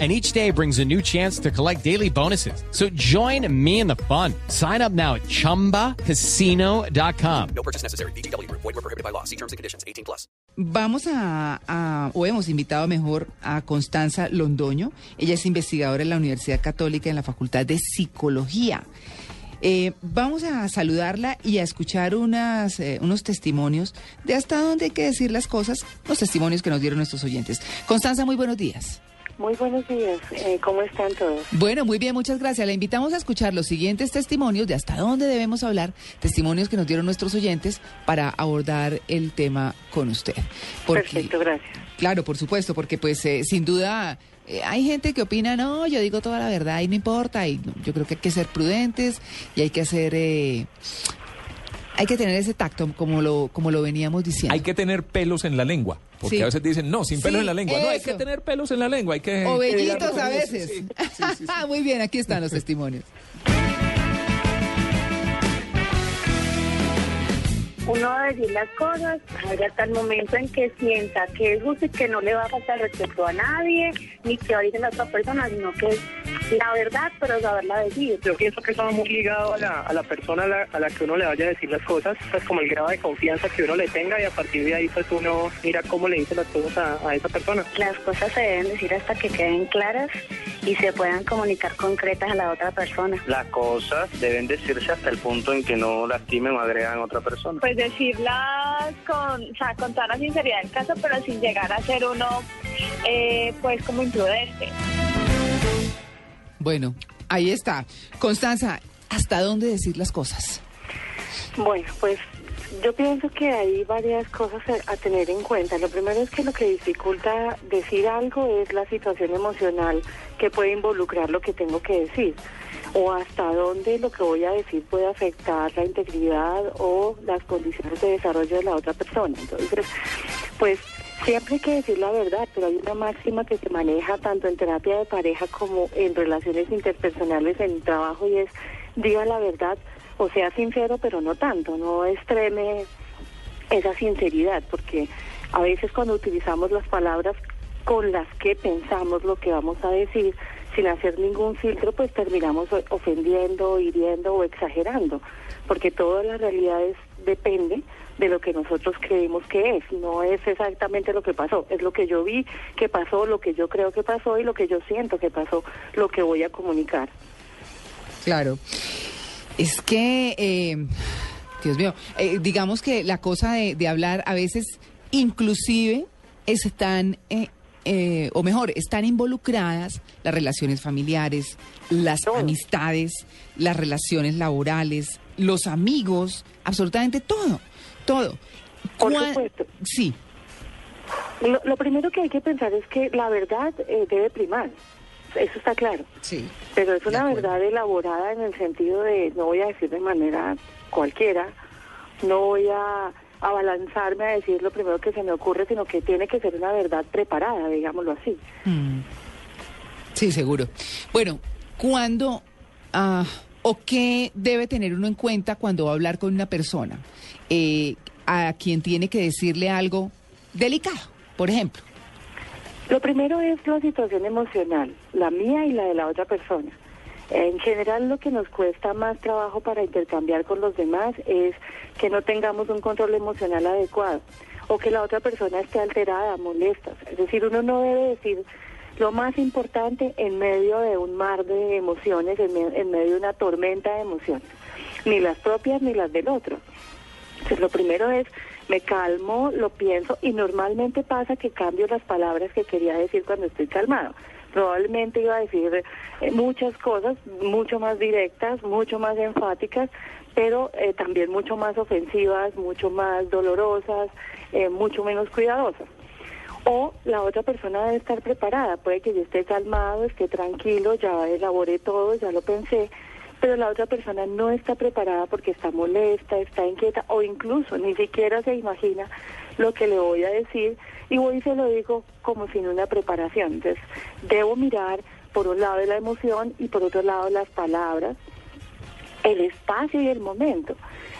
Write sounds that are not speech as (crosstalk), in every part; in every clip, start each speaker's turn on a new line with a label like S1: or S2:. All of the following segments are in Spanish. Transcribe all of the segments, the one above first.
S1: and each day brings a new chance to collect daily bonuses. So join me in the fun. Sign up now at ChumbaCasino.com.
S2: No purchase necessary. BGW. Void were prohibited by law. See terms and conditions. 18 plus.
S3: Vamos a, a, o hemos invitado mejor a Constanza Londoño. Ella es investigadora en la Universidad Católica en la Facultad de Psicología. Eh, vamos a saludarla y a escuchar unas, eh, unos testimonios de hasta dónde hay que decir las cosas, los testimonios que nos dieron nuestros oyentes. Constanza, muy buenos días.
S4: Muy buenos días, eh, ¿cómo están todos?
S3: Bueno, muy bien, muchas gracias. Le invitamos a escuchar los siguientes testimonios de hasta dónde debemos hablar, testimonios que nos dieron nuestros oyentes para abordar el tema con usted.
S4: Perfecto, gracias.
S3: Claro, por supuesto, porque pues eh, sin duda eh, hay gente que opina, no, yo digo toda la verdad y no importa, y yo creo que hay que ser prudentes y hay que hacer hay que tener ese tacto, como lo, como lo veníamos diciendo.
S5: Hay que tener pelos en la lengua. Porque a veces dicen, no, sin pelos en la lengua. No, hay que tener pelos en la lengua. Hay que,
S3: o vellitos a veces. (laughs) Muy bien, aquí están los testimonios.
S4: uno debe decir las cosas hasta el momento en que sienta que es justo y que no le va a faltar respeto a nadie, ni que va a a la otra persona, sino que es la verdad, pero saberla decir.
S6: Yo pienso que eso va muy ligado a la, a la persona a la, que uno le vaya a decir las cosas, pues como el grado de confianza que uno le tenga y a partir de ahí pues uno mira cómo le dice las cosas a, a esa persona.
S4: Las cosas se deben decir hasta que queden claras y se puedan comunicar concretas a la otra persona.
S7: Las cosas deben decirse hasta el punto en que no lastimen o agregan a otra persona.
S8: Pues decirlas con, o sea, con toda la sinceridad del caso, pero sin llegar a ser uno, eh, pues, como imprudente.
S3: Bueno, ahí está. Constanza, ¿hasta dónde decir las cosas?
S4: Bueno, pues yo pienso que hay varias cosas a tener en cuenta. Lo primero es que lo que dificulta decir algo es la situación emocional que puede involucrar lo que tengo que decir o hasta dónde lo que voy a decir puede afectar la integridad o las condiciones de desarrollo de la otra persona. Entonces, pues siempre hay que decir la verdad, pero hay una máxima que se maneja tanto en terapia de pareja como en relaciones interpersonales en trabajo y es diga la verdad o sea sincero, pero no tanto, no extreme esa sinceridad, porque a veces cuando utilizamos las palabras con las que pensamos lo que vamos a decir, sin hacer ningún filtro, pues terminamos ofendiendo, hiriendo o exagerando, porque todas las realidades depende de lo que nosotros creemos que es, no es exactamente lo que pasó, es lo que yo vi que pasó, lo que yo creo que pasó y lo que yo siento que pasó, lo que voy a comunicar.
S3: Claro, es que, eh, Dios mío, eh, digamos que la cosa de, de hablar a veces inclusive están eh, eh, o mejor, están involucradas las relaciones familiares, las amistades, las relaciones laborales, los amigos, absolutamente todo, todo.
S4: Por supuesto.
S3: Sí.
S4: Lo, primero que hay que pensar es que la verdad eh, debe primar. Eso está claro.
S3: Sí.
S4: Pero es una verdad elaborada en el sentido de, no voy a decir de manera cualquiera, no voy a abalanzarme a decir lo primero que se me ocurre, sino que tiene que ser una verdad preparada, digámoslo así.
S3: Mm. Sí, seguro. Bueno, ¿cuándo ah, o qué debe tener uno en cuenta cuando va a hablar con una persona eh, a quien tiene que decirle algo delicado, por ejemplo?
S4: Lo primero es la situación emocional, la mía y la de la otra persona. En general lo que nos cuesta más trabajo para intercambiar con los demás es que no tengamos un control emocional adecuado o que la otra persona esté alterada, molesta. Es decir, uno no debe decir lo más importante en medio de un mar de emociones, en, medio de una tormenta de emociones, ni las propias ni las del otro. Lo primero es, me calmo, lo pienso y normalmente pasa que cambio las palabras que quería decir cuando estoy calmado probablemente iba a decir eh, muchas cosas mucho más directas, mucho más enfáticas, pero eh, también mucho más ofensivas, mucho más dolorosas, eh, mucho menos cuidadosas. O la otra persona debe estar preparada, puede que yo esté calmado, esté tranquilo, ya elaboré todo, ya lo pensé, pero la otra persona no está preparada porque está molesta, está inquieta o incluso ni siquiera se imagina lo que le voy a decir. Y voy y se lo digo como sin una preparación. Entonces, debo mirar por un lado la emoción y por otro lado las palabras, el espacio y el momento.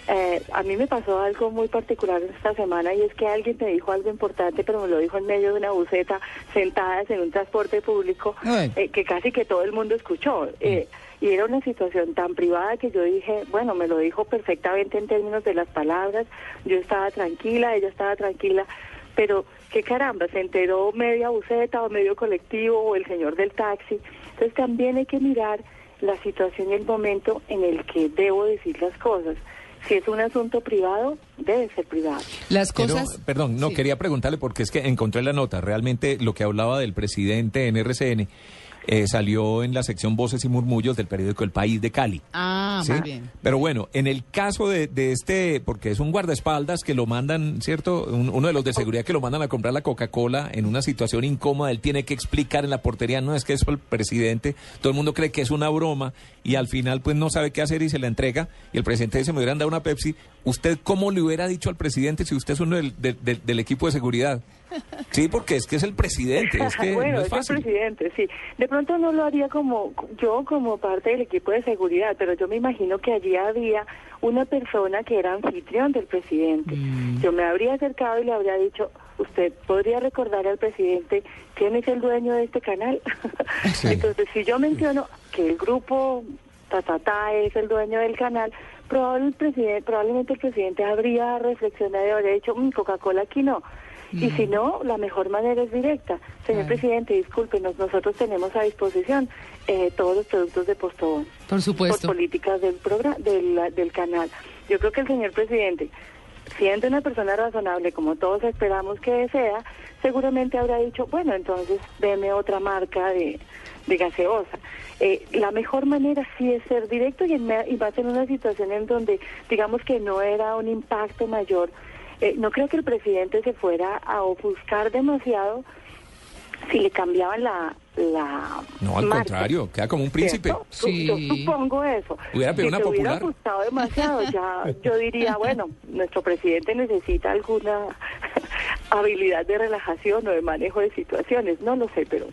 S4: Eh, a mí me pasó algo muy particular esta semana y es que alguien me dijo algo importante, pero me lo dijo en medio de una buceta, sentadas en un transporte público, eh, que casi que todo el mundo escuchó. Eh, y era una situación tan privada que yo dije, bueno, me lo dijo perfectamente en términos de las palabras, yo estaba tranquila, ella estaba tranquila, pero qué caramba, se enteró media buceta o medio colectivo o el señor del taxi. Entonces también hay que mirar la situación y el momento en el que debo decir las cosas. Si es un asunto privado, debe ser privado.
S3: Las cosas.
S5: perdón, no quería preguntarle porque es que encontré la nota. Realmente lo que hablaba del presidente en RCN eh, salió en la sección Voces y Murmullos del periódico El País de Cali.
S3: Ah, muy bien.
S5: Pero bueno, en el caso de, este, porque es un guardaespaldas que lo mandan, ¿cierto? uno de los de seguridad que lo mandan a comprar la Coca-Cola en una situación incómoda, él tiene que explicar en la portería, no es que es el presidente, todo el mundo cree que es una broma y al final pues no sabe qué hacer y se la entrega y el presidente dice, me hubieran dado una Pepsi. ¿Usted cómo le hubiera dicho al presidente si usted es uno del, del equipo de seguridad? Sí, porque es que es el presidente, es que (laughs)
S4: bueno,
S5: no es,
S4: fácil. el presidente, sí. De pronto no lo haría como yo como parte del equipo de seguridad, pero yo me imagino que allí había una persona que era anfitrión del presidente. Mm. Yo me habría acercado y le habría dicho, usted podría recordar al presidente quién es el dueño de este canal. (laughs) Entonces, si yo menciono que el grupo Tatata es el dueño del canal, probablemente el presidente, probablemente el presidente habría reflexionado y habría dicho, mm, Coca-Cola aquí no. Y si no, la mejor manera es directa. Señor presidente, discúlpenos, nosotros tenemos a disposición eh, todos los productos de Postobón.
S3: Por supuesto.
S4: Por políticas del, programa, del, del canal. Yo creo que el señor presidente, siendo una persona razonable, como todos esperamos que sea, seguramente habrá dicho, bueno, entonces deme otra marca de, de gaseosa. Eh, la mejor manera sí es ser directo y, en, y más en una situación en donde digamos que no era un impacto mayor eh, no creo que el presidente se fuera a ofuscar demasiado si le cambiaban la, la
S5: no al contrario queda como un príncipe.
S4: Sí. yo, supongo eso.
S5: Hubiera pedido
S4: si
S5: una popular
S4: hubiera gustado demasiado ya yo diría bueno nuestro presidente necesita alguna habilidad de relajación o de manejo de situaciones, no lo sé, pero...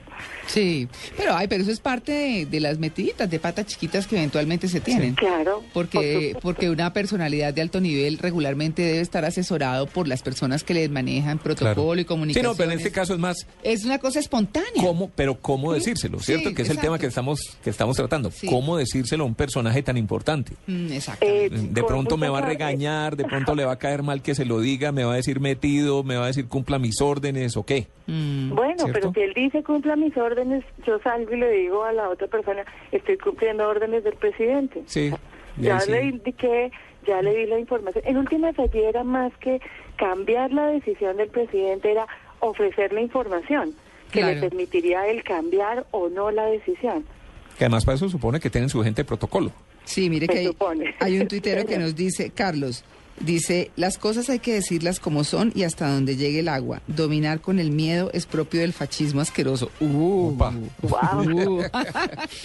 S3: Sí, pero ay, pero eso es parte de, las metiditas de patas chiquitas que eventualmente se tienen.
S4: claro.
S3: Porque, porque una personalidad de alto nivel regularmente debe estar asesorado por las personas que les manejan protocolo y comunicación.
S5: Sí, no, pero en este caso es más...
S3: Es una cosa espontánea.
S5: ¿Cómo? Pero ¿cómo decírselo? ¿Cierto? que es el tema que estamos, que estamos tratando. ¿Cómo decírselo a un personaje tan importante?
S3: Mm, eh,
S5: de pronto me va a regañar, de pronto le va a caer mal que se lo diga, me va a decir metido, me va a decir cumpla mis órdenes o qué.
S4: Mm. bueno, pero si él dice cumpla mis órdenes, yo salgo y le digo a la otra persona, estoy cumpliendo órdenes del presidente.
S5: Sí.
S4: Ya le indiqué, ya le di la información. En última allí era más que cambiar la decisión del presidente, era ofrecerle información que le permitiría el cambiar o no la decisión.
S5: Que además para eso supone que tienen su gente de protocolo.
S3: Sí, mire que hay, hay, un tuitero que (laughs) nos dice, Carlos, Dice, las cosas hay que decirlas como son y hasta donde llegue el agua. Dominar con el miedo es propio del fascismo asqueroso. Uh, (laughs) uh.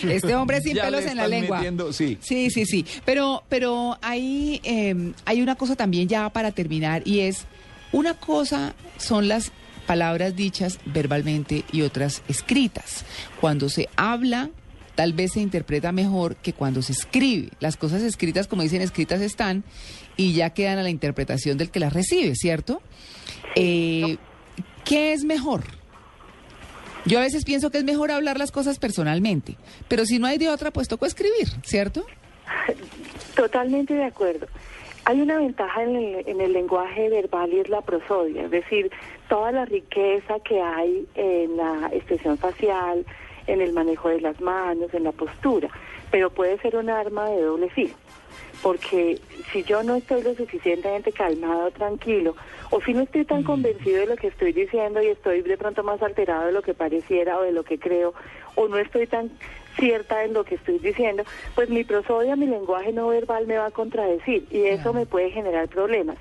S3: (laughs) este hombre sin pelos en la lengua.
S5: sí.
S3: sí, sí, sí. Pero, pero hay, em, hay una cosa también ya para terminar y es, una cosa son las palabras dichas verbalmente y otras escritas. Cuando se habla tal vez se interpreta mejor que cuando se escribe. Las cosas escritas, como dicen, escritas están y ya quedan a la interpretación del que las recibe, ¿cierto? Eh, ¿Qué es mejor? Yo a veces pienso que es mejor hablar las cosas personalmente, pero si no hay de otra, pues toco escribir, ¿cierto?
S4: Totalmente de acuerdo. Hay una ventaja en el, en el, lenguaje verbal y es la prosodia, es decir, toda la riqueza que hay en la expresión facial, en el manejo de las manos, en la postura, pero puede ser un arma de doble filo porque si yo no estoy lo suficientemente calmado, tranquilo, o si no estoy tan mm. convencido de lo que estoy diciendo y estoy de pronto más alterado de lo que pareciera o de lo que creo, o no estoy tan cierta en lo que estoy diciendo, pues mi prosodia, mi lenguaje no verbal me va a contradecir y eso me puede generar problemas.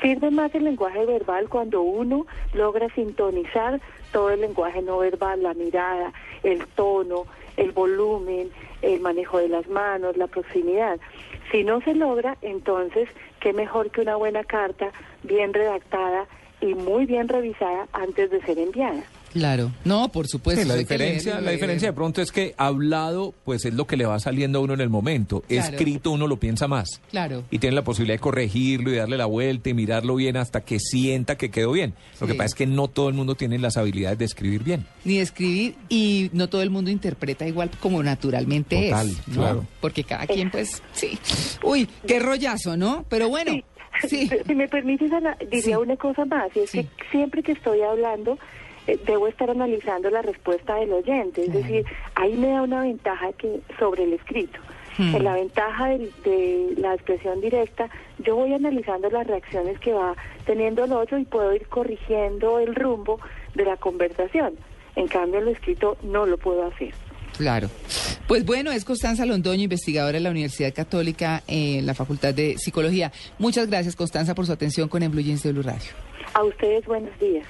S4: Sirve más el lenguaje verbal cuando uno logra sintonizar todo el lenguaje no verbal, la mirada, el tono, el volumen, el manejo de las manos, la proximidad. Si no se logra, entonces, qué mejor que una buena carta, bien redactada, y muy bien revisada antes de ser enviada.
S3: Claro. No, por supuesto.
S5: Sí, la diferencia, la diferencia de pronto es que hablado, pues es lo que le va saliendo a uno en el momento.
S3: Claro.
S5: Escrito uno lo piensa más.
S3: Claro.
S5: Y tiene la posibilidad de corregirlo y darle la vuelta y mirarlo bien hasta que sienta que quedó bien. Lo que pasa es que no todo el mundo tiene las habilidades de escribir bien.
S3: Ni escribir y no todo el mundo interpreta igual como naturalmente
S5: Total,
S3: es. ¿no?
S5: claro.
S3: Porque cada quien, pues, sí. Uy, qué rollazo, ¿no? Pero bueno, sí.
S4: Si si me permites, Ana, diría
S3: Sí.
S4: una cosa más, y es
S3: Sí.
S4: que siempre que estoy hablando, eh, debo estar analizando la respuesta del oyente. Es decir, ahí me da una ventaja que sobre el escrito.
S3: Hmm.
S4: En la ventaja de la expresión directa, yo voy analizando las reacciones que va teniendo el otro y puedo ir corrigiendo el rumbo de la conversación. En cambio, lo escrito no lo puedo hacer.
S3: Claro. Pues bueno, es Constanza Londoño, investigadora de la Universidad Católica en la Facultad de Psicología. Muchas gracias, Constanza, por su atención con Blue Jeans de Blue Radio.
S4: A ustedes, buenos días.